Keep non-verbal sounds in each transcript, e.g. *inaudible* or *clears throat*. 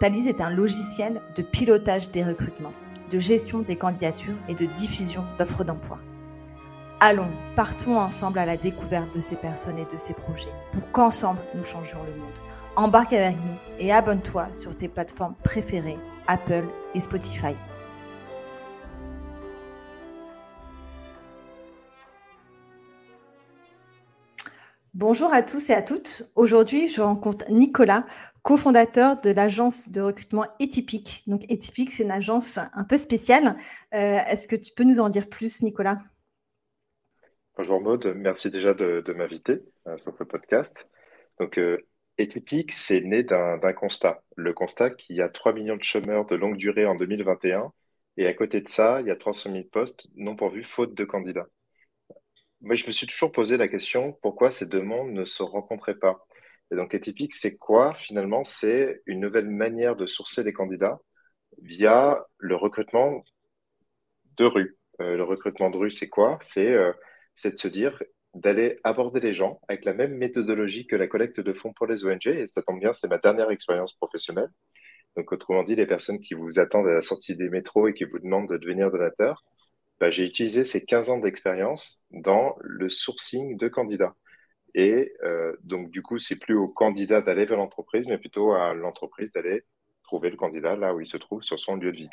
Thalys est un logiciel de pilotage des recrutements, de gestion des candidatures et de diffusion d'offres d'emploi. Allons, partons ensemble à la découverte de ces personnes et de ces projets pour qu'ensemble nous changions le monde. Embarque avec nous et abonne-toi sur tes plateformes préférées, Apple et Spotify. Bonjour à tous et à toutes. Aujourd'hui, je rencontre Nicolas, cofondateur de l'agence de recrutement Etypique. Donc, Etypique, c'est une agence un peu spéciale. Euh, est-ce que tu peux nous en dire plus, Nicolas? Bonjour Maud, merci déjà de, m'inviter euh, sur ce podcast. Donc, euh, c'est né d'un constat. Le constat qu'il y a 3 millions de chômeurs de longue durée en 2021 et à côté de ça, il y a 300 000 postes non pourvus faute de candidats. Moi, je me suis toujours posé la question pourquoi ces deux mondes ne se rencontraient pas? Et donc, Atypique, c'est quoi finalement? C'est une nouvelle manière de sourcer les candidats via le recrutement de rue. Euh, le recrutement de rue, c'est quoi? Euh, C'est de se dire d'aller aborder les gens avec la même méthodologie que la collecte de fonds pour les ONG. Et ça tombe bien, c'est ma dernière expérience professionnelle. Donc, autrement dit, les personnes qui vous attendent à la sortie des métros et qui vous demandent de devenir donateur, bah, j'ai utilisé ces 15 ans d'expérience dans le sourcing de candidats. Et euh, donc, du coup, c'est plus au candidat d'aller vers l'entreprise, mais plutôt à l'entreprise d'aller trouver le candidat là où il se trouve sur son lieu de vie.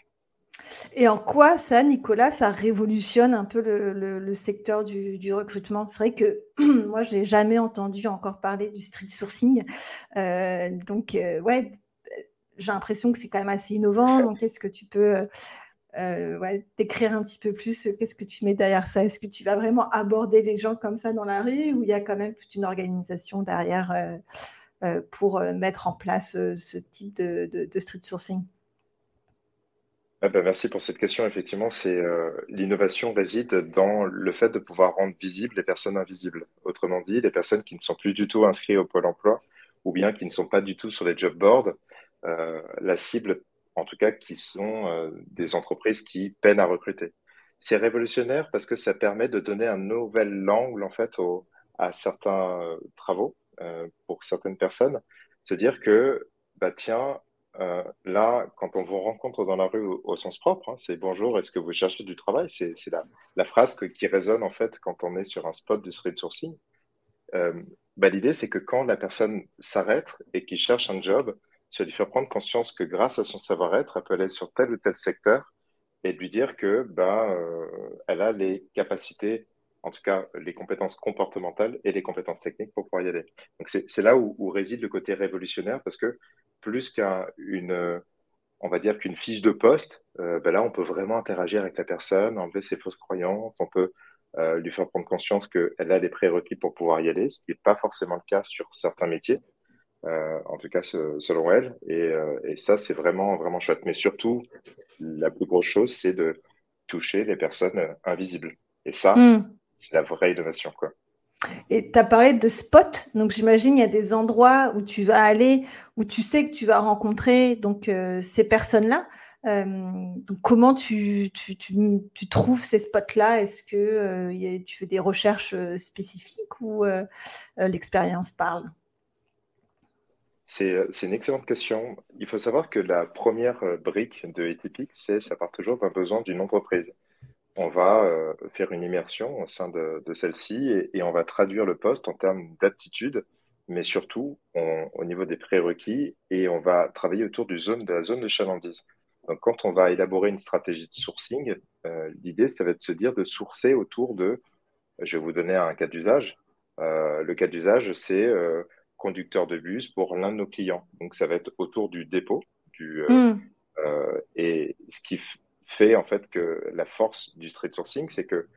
Et en quoi ça, Nicolas, ça révolutionne un peu le, secteur du, recrutement? C'est vrai que *clears throat* moi, j'ai jamais entendu encore parler du street sourcing. Euh, donc, euh, ouais, j'ai l'impression que c'est quand même assez innovant. Donc, est-ce que tu peux euh, ouais, décrire un petit peu plus euh, qu'est-ce que tu mets derrière ça? Est-ce que tu vas vraiment aborder les gens comme ça dans la rue ou il y a quand même toute une organisation derrière euh, pour mettre en place ce type de, street sourcing? Ah bah, merci pour cette question. Effectivement, c'est l'innovation réside dans le fait de pouvoir rendre visibles les personnes invisibles. Autrement dit, les personnes qui ne sont plus du tout inscrites au pôle emploi ou bien qui ne sont pas du tout sur les job boards. la cible en tout cas qui sont euh, des entreprises qui peinent à recruter. C'est révolutionnaire parce que ça permet de donner un nouvel angle en fait à certains euh, travaux euh, pour certaines personnes, se dire que bah tiens là quand on vous rencontre dans la rue au, sens propre, hein, c'est bonjour, est-ce que vous cherchez du travail? C'est la, phrase qui résonne en fait quand on est sur un spot de street sourcing. Bah, l'idée c'est que quand la personne s'arrête et qu'il cherche un job, c'est lui faire prendre conscience que grâce à son savoir-être, elle peut aller sur tel ou tel secteur et lui dire que bah, euh, elle a les capacités, en tout cas les compétences comportementales et les compétences techniques pour pouvoir y aller. Donc c'est là où, réside le côté révolutionnaire parce que plus qu'une, on va dire qu'une fiche de poste, euh, bah là on peut vraiment interagir avec la personne, enlever ses fausses croyances, on peut euh, lui faire prendre conscience qu'elle a les prérequis pour pouvoir y aller, ce qui n'est pas forcément le cas sur certains métiers. Euh, en tout cas selon elle. Euh, et, ça, c'est vraiment, vraiment chouette. Mais surtout, la plus grosse chose, c'est de toucher les personnes invisibles. Et ça, hmm. c'est la vraie innovation. Quoi. Et tu as parlé de spot, donc j'imagine il y a des endroits où tu vas aller, où tu sais que tu vas rencontrer donc euh, ces personnes-là. donc comment tu, tu, tu, trouves ces spots-là? Est-ce que tu fais des recherches spécifiques ou l'expérience parle? euh, c'est une excellente question. Il faut savoir que la première euh, brique de Atypique, c'est ça part toujours d'un besoin d'une entreprise. On va euh, faire une immersion au sein de, celle-ci et, on va traduire le poste en termes d'aptitude, mais surtout au niveau des prérequis et on va travailler autour de la zone de chalandise. Donc, quand on va élaborer une stratégie de sourcing, l'idée, ça va être de se dire de sourcer autour de, je vais vous donner un cas d'usage. le cas d'usage, c'est conducteur de bus pour l'un de nos clients. Donc, ça va être autour du dépôt. Du, euh, hmm. euh, et ce qui fait en fait que la force du street sourcing, c'est que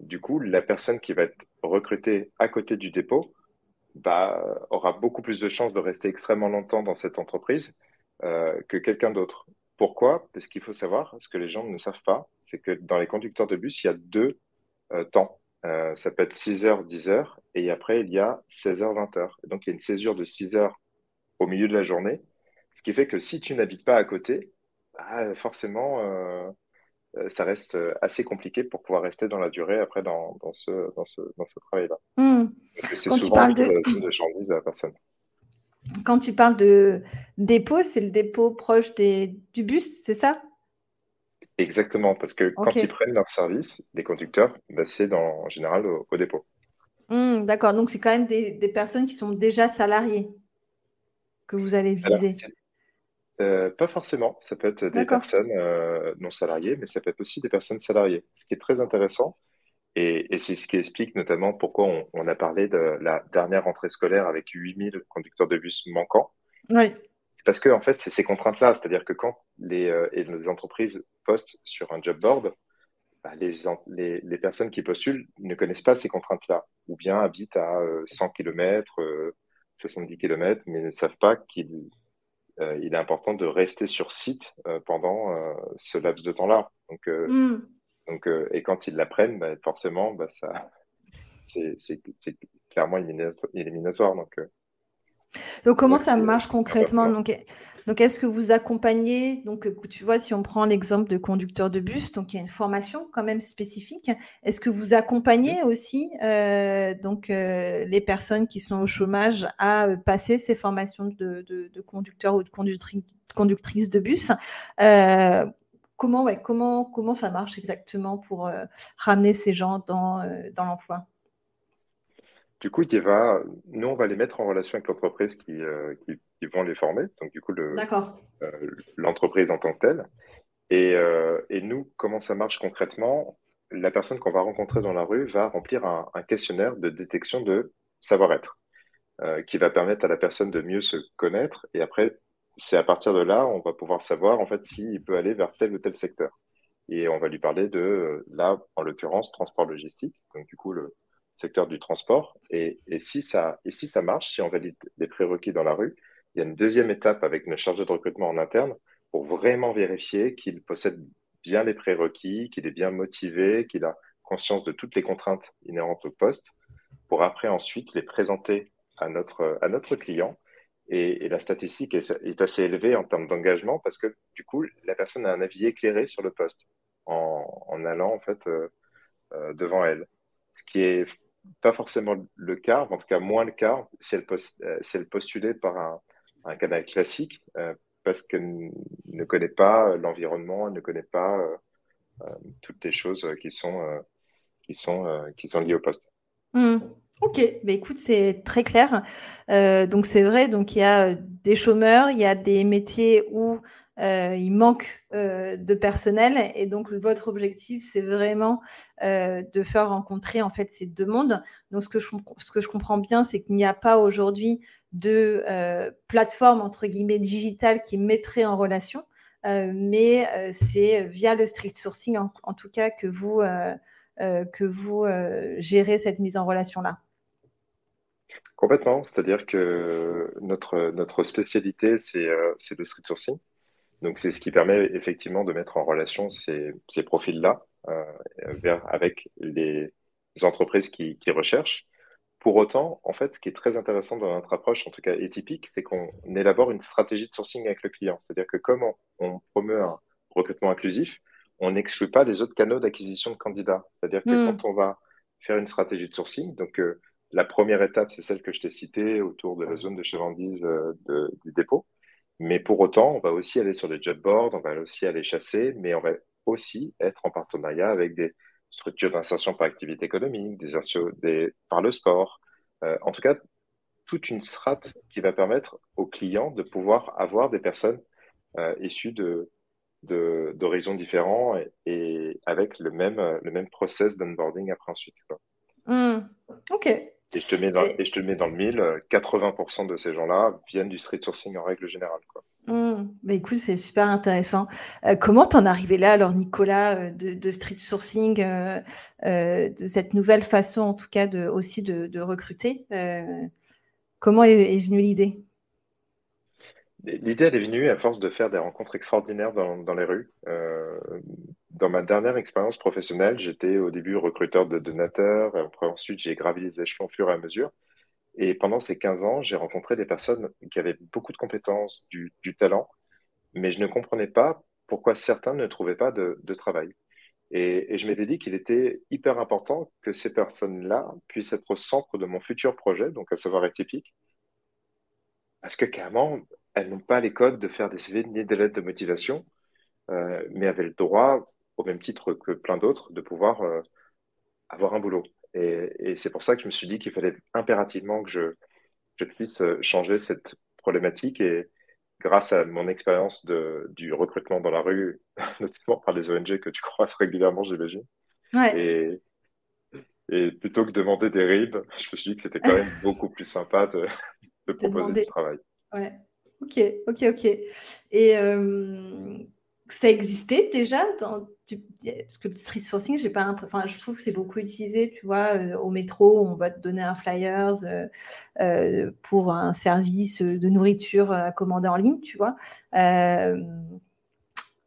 du coup, la personne qui va être recrutée à côté du dépôt bah, aura beaucoup plus de chances de rester extrêmement longtemps dans cette entreprise euh, que quelqu'un d'autre. pourquoi? Parce qu'il faut savoir, ce que les gens ne savent pas, c'est que dans les conducteurs de bus, il y a deux euh, temps. Euh, ça peut être 6h, 10h, et après, il y a 16h, 20h. donc, il y a une césure de 6 heures au milieu de la journée, ce qui fait que si tu n'habites pas à côté, bah, forcément, euh, ça reste assez compliqué pour pouvoir rester dans la durée après dans, dans ce, dans ce, dans ce travail-là. Hmm. C'est souvent de... de à la personne. Quand tu parles de dépôt, c'est le dépôt proche des, du bus, c'est ça? Exactement, parce que quand ils prennent leur service, les conducteurs, bah, c'est en général au, dépôt. Hmm, d'accord, donc c'est quand même des, personnes qui sont déjà salariées que vous allez viser. Euh, pas forcément, ça peut être des personnes euh, non salariées, mais ça peut être aussi des personnes salariées. Ce qui est très intéressant, et, c'est ce qui explique notamment pourquoi on, a parlé de la dernière rentrée scolaire avec 8000 conducteurs de bus manquants. Oui. Parce que, en fait, c'est ces contraintes-là. C'est-à-dire que quand les, euh, les, entreprises postent sur un job board, bah, les, les, personnes qui postulent ne connaissent pas ces contraintes-là, ou bien habitent à 100 km, 70 km, mais ne savent pas qu'il euh, il est important de rester sur site euh, pendant ce laps de temps-là. Donc, mm. Donc, euh, et quand ils l'apprennent, bah, forcément, bah, ça, *laughs* c'est, clairement éliminatoire. Donc. Donc comment ça marche concrètement donc, donc, est-ce que vous accompagnez Donc, tu vois, si on prend l'exemple de conducteur de bus, donc il y a une formation quand même spécifique. Est-ce que vous accompagnez aussi euh, donc les personnes qui sont au chômage à passer ces formations de, de, conducteur ou de conductrice, conductrice de bus? Comment, ouais, comment, comment ça marche exactement pour euh, ramener ces gens dans, euh, dans l'emploi? Du coup, va, nous, on va les mettre en relation avec l'entreprise qui, euh, qui, vont les former. Donc, du coup, l'entreprise en tant que telle. Et, et, nous, comment ça marche concrètement? La personne qu'on va rencontrer dans la rue va remplir un, un questionnaire de détection de savoir-être, qui va permettre à la personne de mieux se connaître et après c'est à partir de là, on va pouvoir savoir en fait s'il peut aller vers tel ou tel secteur. Et on va lui parler de, euh, là, en l'occurrence, transport logistique, donc du coup, le secteur du transport. Et, si, ça, et si ça marche, si on valide les prérequis dans la rue, il y a une deuxième étape avec une chargé de recrutement en interne pour vraiment vérifier qu'il possède bien les prérequis, qu'il est bien motivé, qu'il a conscience de toutes les contraintes inhérentes au poste, pour après ensuite les présenter à notre, à notre client et, la statistique est, assez élevée en termes d'engagement parce que du coup, la personne a un avis éclairé sur le poste en, allant en fait euh, euh, devant elle. Ce qui est pas forcément le cas, en tout cas moins le cas si elle, post, euh, si elle postulait par un, un canal classique parce qu'elle ne connaît pas l'environnement, elle ne connaît pas toutes les choses qui sont, qui sont, qui sont liées au poste. Mmh. Ok, bah écoute, c'est très clair. Euh, donc c'est vrai, donc il y a des chômeurs, il y a des métiers où euh, il manque euh, de personnel et donc votre objectif c'est vraiment de faire rencontrer en fait ces deux mondes. Donc ce que je, comprends bien, c'est qu'il n'y a pas aujourd'hui de plateforme entre guillemets digitale qui mettrait en relation, mais c'est via le street sourcing en, tout cas que vous que vous gérez cette mise en relation là. Complètement, c'est-à-dire que notre, notre spécialité, c'est euh, le street sourcing. Donc, c'est ce qui permet effectivement de mettre en relation ces, ces profils-là euh, vers, avec les entreprises qui, qui, recherchent. Pour autant, en fait, ce qui est très intéressant dans notre approche, en tout cas atypique, c'est qu'on élabore une stratégie de sourcing avec le client. C'est-à-dire que comme on, promeut un recrutement inclusif, on n'exclut pas les autres canaux d'acquisition de candidats. C'est-à-dire que hmm. quand on va faire une stratégie de sourcing, donc euh, la première étape, c'est celle que je t'ai citée autour de la zone de chavandise euh, du dépôt. Mais pour autant, on va aussi aller sur les job boards, on va aussi aller chasser, mais on va aussi être en partenariat avec des structures d'insertion par activité économique, des, des par le sport. Euh, en tout cas, toute une strate qui va permettre aux clients de pouvoir avoir des personnes euh, issues de d'horizons différents et, avec le même, le même process d'onboarding après ensuite. Mmh. ok, et je te mets dans, et... je te mets dans le mille, 80% de ces gens-là viennent du street sourcing en règle générale. Quoi. Mmh. Bah, écoute, c'est super intéressant. Euh, comment t'en es arrivé là, alors Nicolas, euh, de, street sourcing, euh, de cette nouvelle façon, en tout cas, de, aussi de, recruter Comment est, venue l'idée? L'idée, elle est venue à force de faire des rencontres extraordinaires dans, dans les rues. Euh, dans ma dernière expérience professionnelle, j'étais au début recruteur de donateurs, après, ensuite j'ai gravi les échelons au fur et à mesure. Et pendant ces 15 ans, j'ai rencontré des personnes qui avaient beaucoup de compétences, du, talent, mais je ne comprenais pas pourquoi certains ne trouvaient pas de, travail. Et, et, je m'étais dit qu'il était hyper important que ces personnes-là puissent être au centre de mon futur projet, donc à savoir Atypique, parce que carrément, elles n'ont pas les codes de faire des CV ni des lettres de motivation, euh, mais avaient le droit, au même titre que plein d'autres, de pouvoir euh, avoir un boulot. Et, et c'est pour ça que je me suis dit qu'il fallait impérativement que je, je puisse euh, changer cette problématique. Et grâce à mon expérience du recrutement dans la rue, *laughs* notamment par les ONG que tu croises régulièrement, j'imagine. Ouais. Et, et plutôt que de demander des RIB, *laughs* je me suis dit que c'était quand même beaucoup plus sympa de, de *laughs* proposer du travail. Ouais. Ok, ok, ok. Et euh, ça existait déjà dans, parce que street sourcing, j'ai pas enfin, je trouve que c'est beaucoup utilisé, tu vois, euh, au métro, on va te donner un flyers euh, euh, pour un service de nourriture à commander en ligne, tu vois.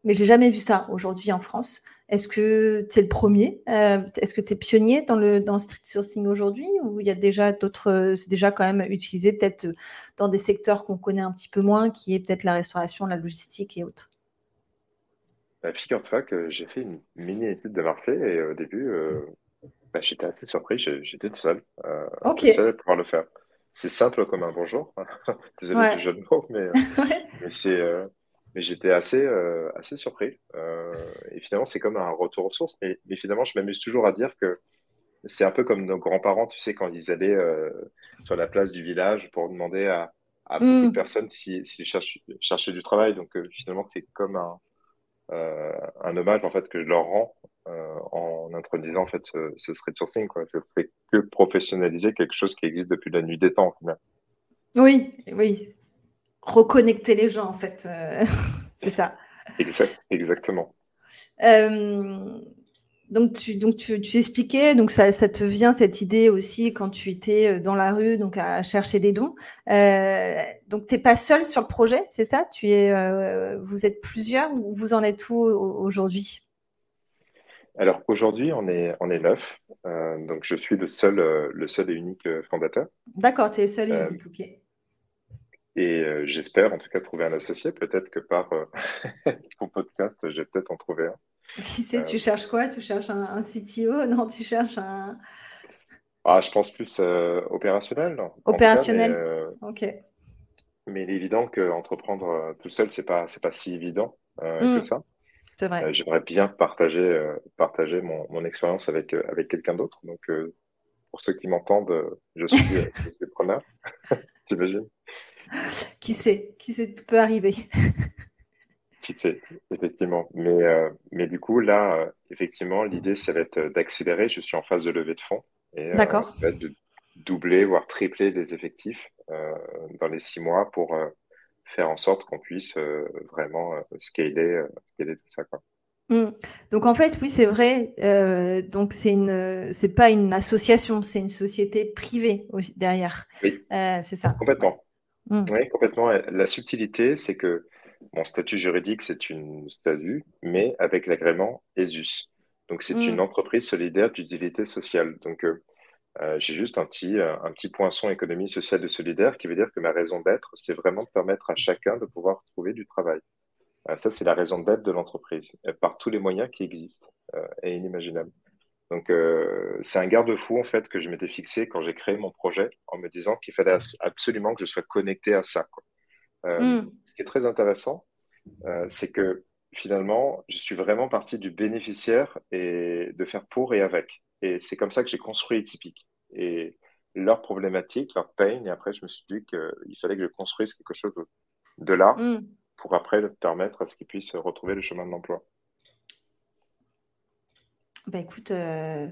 mais j'ai jamais vu ça aujourd'hui en France. Est-ce que tu es le premier Est-ce que tu es pionnier dans le, dans le street sourcing aujourd'hui ou il y a déjà d'autres, c'est déjà quand même utilisé peut-être dans des secteurs qu'on connaît un petit peu moins, qui est peut-être la restauration, la logistique et autres? Bah, Figure-toi que j'ai fait une mini étude de marché et au début, euh, bah, j'étais assez surpris, j'étais tout seul, euh, seul à pouvoir le faire. C'est simple comme un bonjour, *laughs* désolé ouais. du jeu de mots, mais, euh, *laughs* mais c'est, euh, mais j'étais assez, euh, assez surpris. Euh, et finalement, c'est comme un retour aux sources. Mais, mais finalement, je m'amuse toujours à dire que c'est un peu comme nos grands-parents, tu sais, quand ils allaient sur la place du village pour demander à, à beaucoup de mm. personnes s'ils si, si cherchaient du travail. Donc finalement, c'est comme un, un hommage en fait que je leur rends euh, en introduisant en fait ce, ce street sourcing. Quoi. Je fais que professionnaliser quelque chose qui existe depuis la nuit des temps. Oui, oui. Reconnecter les gens en fait, euh, *laughs* c'est ça. Exact, exactement. Euh, donc, tu, donc tu, tu, expliquais, donc ça, ça, te vient cette idée aussi quand tu étais euh, dans la rue, donc à chercher des dons. Euh, donc, tu n'es pas seul sur le projet, c'est ça? Tu es, euh, Vous êtes plusieurs ou vous en êtes où aujourd'hui? Alors, aujourd'hui, on est, on est neuf. Euh, donc, je suis le seul, le seul et unique fondateur. D'accord, tu es le seul et unique, ok. Et j'espère en tout cas trouver un associé. Peut-être que par *laughs* mon podcast, je vais peut-être en trouver un. Qui sait, tu cherches quoi? Tu cherches un, un, CTO *laughs* Non, tu cherches un. Ah, je pense plus euh, opérationnel. Non opérationnel. Cas, mais, euh, ok. Mais il est évident qu'entreprendre euh, tout seul, c'est pas, c'est pas si évident que ça. C'est vrai. J'aimerais bien partager, partager mon, mon expérience avec, avec quelqu'un d'autre. Donc, pour ceux qui m'entendent, je suis, *laughs* je suis preneur. *laughs* T'imagines? Qui sait? Qui sait? Peut arriver Effectivement. Mais, euh, mais du coup, là, euh, effectivement, l'idée, ça va être d'accélérer. Je suis en phase de levée de fonds. Et, D'accord. Euh, de doubler, voire tripler les effectifs euh, dans les six mois pour euh, faire en sorte qu'on puisse euh, vraiment scaler, scaler tout ça. Quoi. Mmh. Donc en fait, oui, c'est vrai. donc c'est une, c'est pas une association, c'est une société privée aussi derrière. Oui. c'est ça. Complètement. Mmh. Oui, complètement. La subtilité, c'est que mon statut juridique, c'est une SASU, mais avec l'agrément ESUS. Donc, c'est mmh. une entreprise solidaire d'utilité sociale. Donc, euh, euh, j'ai juste un petit, euh, un petit poinçon économie sociale et solidaire qui veut dire que ma raison d'être, c'est vraiment de permettre à chacun de pouvoir trouver du travail. Euh, ça, c'est la raison d'être de l'entreprise, par tous les moyens qui existent euh, et inimaginables. Donc, c'est un garde-fou, en fait, que je m'étais fixé quand j'ai créé mon projet en me disant qu'il fallait absolument que je sois connecté à ça. Quoi. Euh, mm. Ce qui est très intéressant, euh, c'est que finalement, je suis vraiment parti du bénéficiaire et de faire pour et avec. Et c'est comme ça que j'ai construit Typique. Et leur problématique, leur pain, et après, je me suis dit qu'il fallait que je construise quelque chose de là mm. pour après permettre à ce qu'ils puissent retrouver le chemin de l'emploi. Bah écoute, euh,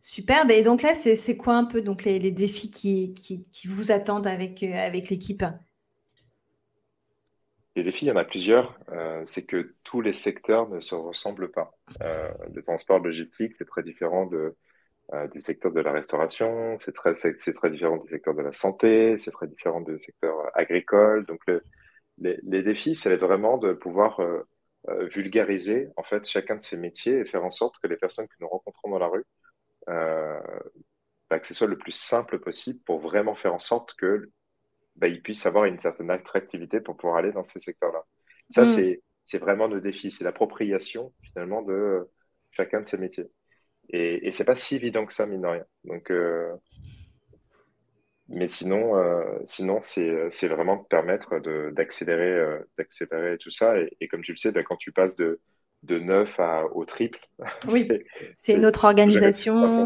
super. Bah, et donc là, c'est quoi un peu donc les, les défis qui, qui, qui, vous attendent avec, euh, avec l'équipe? Les défis, il y en a plusieurs. Euh, c'est que tous les secteurs ne se ressemblent pas. Euh, le transport logistique, c'est très différent euh, du secteur de la restauration, c'est très, différent du secteur de la santé, c'est très différent du secteur agricole. Donc, le, les, défis, ça va être vraiment de pouvoir vulgariser en fait chacun de ces métiers et faire en sorte que les personnes que nous rencontrons dans la rue, bah, que ce soit le plus simple possible pour vraiment faire en sorte que bah, ils puissent avoir une certaine attractivité pour pouvoir aller dans ces secteurs-là. Ça, mm. c'est c'est vraiment le défi, c'est l'appropriation finalement de chacun de ces métiers. Et, et c'est pas si évident que ça, mine de rien. Donc, euh, mais sinon, euh, sinon c'est, c'est vraiment permettre de, d'accélérer, euh, d'accélérer tout ça. Et, comme tu le sais, ben, quand tu passes de, de 9 à, au triple, *laughs* oui, c'est, une autre organisation.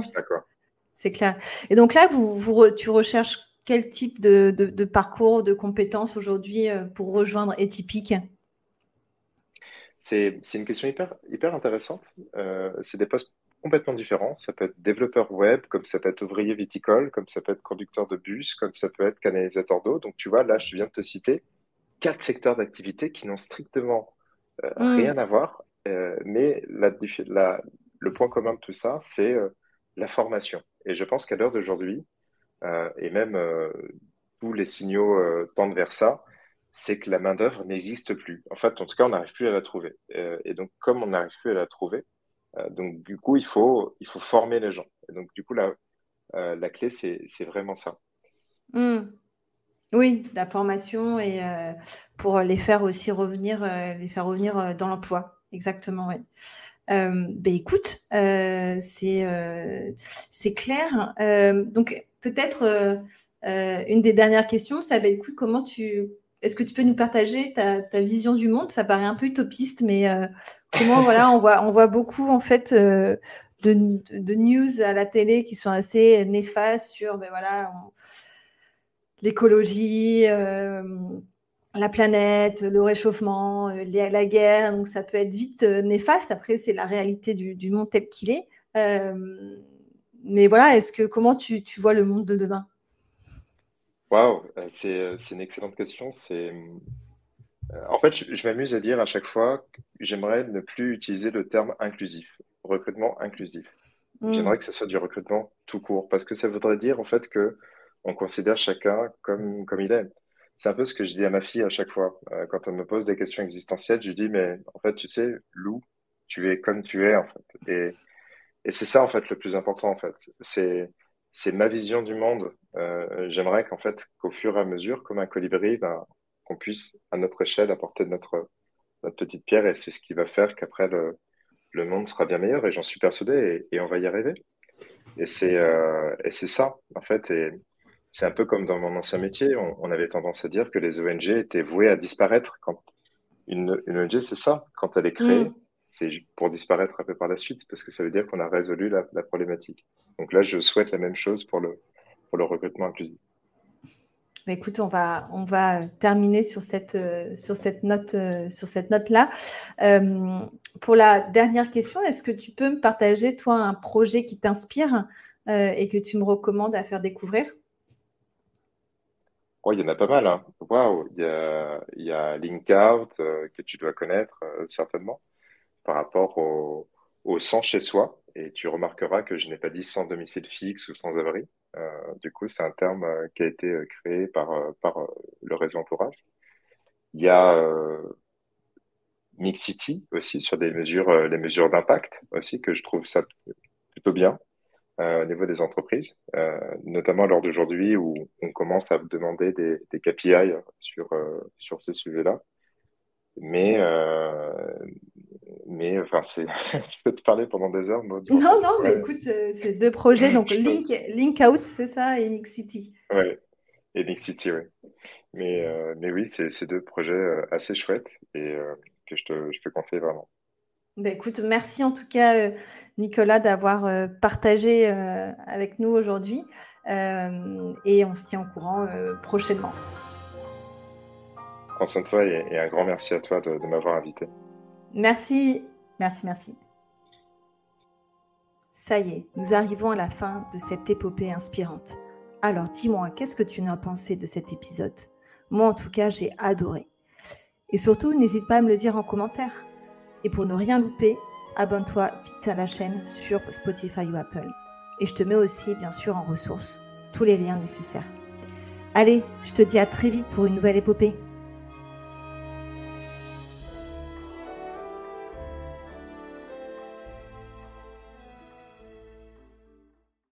C'est clair. Et donc là, vous, vous, tu recherches quel type de, de, de parcours, de compétences aujourd'hui pour rejoindre Etypique c'est, une question hyper, hyper intéressante. Euh, c'est des postes complètement différents. Ça peut être développeur web, comme ça peut être ouvrier viticole, comme ça peut être conducteur de bus, comme ça peut être canalisateur d'eau. Donc, tu vois, là, je viens de te citer quatre secteurs d'activité qui n'ont strictement euh, mm. rien à voir. Euh, mais la, le point commun de tout ça, c'est la formation. Et je pense qu'à l'heure d'aujourd'hui, et même tous les signaux tendent vers ça, c'est que la main-d'œuvre n'existe plus. En fait, en tout cas, on n'arrive plus à la trouver. Euh, et donc, comme on n'arrive plus à la trouver, euh, donc du coup, il faut, il faut former les gens. Et donc, du coup, la, euh, la clé, c'est vraiment ça. Hmm. Oui, la formation et pour les faire aussi revenir, les faire revenir dans l'emploi. Exactement, oui. Ben écoute, c'est c'est clair. donc peut-être une des dernières questions, ça ben écoute, comment tu est-ce que tu peux nous partager ta, vision du monde? Ça paraît un peu utopiste, mais euh, comment voilà, on voit, on voit beaucoup en fait euh, de, news à la télé qui sont assez néfastes sur ben, voilà, l'écologie, euh, la planète, le réchauffement, la guerre. Donc ça peut être vite néfaste. Après, c'est la réalité du, monde tel qu'il est. mais voilà, est-ce que comment tu vois le monde de demain? Waouh, euh, euh, c'est une excellente question. C'est euh, en fait, je, m'amuse à dire à chaque fois j'aimerais ne plus utiliser le terme inclusif, recrutement inclusif. Hmm. J'aimerais que ce soit du recrutement tout court, parce que ça voudrait dire en fait que on considère chacun comme comme il est. C'est un peu ce que je dis à ma fille à chaque fois. quand elle me pose des questions existentielles, je lui dis mais en fait, tu sais, Lou, tu es comme tu es en fait. Et, et c'est ça en fait le plus important en fait. C'est c'est ma vision du monde. Euh, j'aimerais qu'en fait, qu'au fur et à mesure, comme un colibri, ben, qu'on puisse à notre échelle apporter notre, notre petite pierre et c'est ce qui va faire qu'après le, le monde sera bien meilleur et j'en suis persuadé et, on va y arriver. Et c'est euh, et c'est ça en fait et c'est un peu comme dans mon ancien métier, on, avait tendance à dire que les ONG étaient vouées à disparaître. Quand une, une ONG, c'est ça, quand elle est créée, mm c'est pour disparaître un peu par la suite, parce que ça veut dire qu'on a résolu la, problématique. Donc là, je souhaite la même chose pour le, pour le recrutement inclusif. Bah, écoute, on va, on va terminer sur cette, euh, sur cette note, euh, sur cette note-là. Euh, pour la dernière question, est-ce que tu peux me partager, toi, un projet qui t'inspire et que tu me recommandes à faire découvrir? Oh, Il y en a pas mal. Hein. Waouh, il y a, il y a LinkOut que tu dois connaître certainement par rapport au, au sans chez soi. Et tu remarqueras que je n'ai pas dit sans domicile fixe ou sans abri. Euh, du coup, c'est un terme euh, qui a été euh, créé par, par le réseau entourage. Il y a Mixity aussi sur des mesures, les mesures d'impact aussi, que je trouve ça plutôt bien au niveau des entreprises, notamment lors d'aujourd'hui où on commence à demander des, des KPI sur, sur ces sujets-là. Mais, mais enfin, c'est, *laughs* je peux te parler pendant des heures. non, non, mais écoute, euh, c'est deux projets, donc Link, Link Out, c'est ça, et Mix City. Oui, et Mix City, oui. Mais, euh, mais oui, c'est deux projets euh, assez chouettes et que je te, je te confie vraiment. Ben écoute, merci en tout cas, Nicolas, d'avoir partagé avec nous aujourd'hui et on se tient au courant prochainement. Prends soin de toi et, un grand merci à toi de m'avoir invité. Merci, merci, merci. Ça y est, nous arrivons à la fin de cette épopée inspirante. Alors dis-moi, qu'est-ce que tu en as pensé de cet épisode? Moi en tout cas, j'ai adoré. Et surtout, n'hésite pas à me le dire en commentaire. Et pour ne rien louper, abonne-toi vite à la chaîne sur Spotify ou Apple. Et je te mets aussi, bien sûr, en ressources tous les liens nécessaires. Allez, je te dis à très vite pour une nouvelle épopée.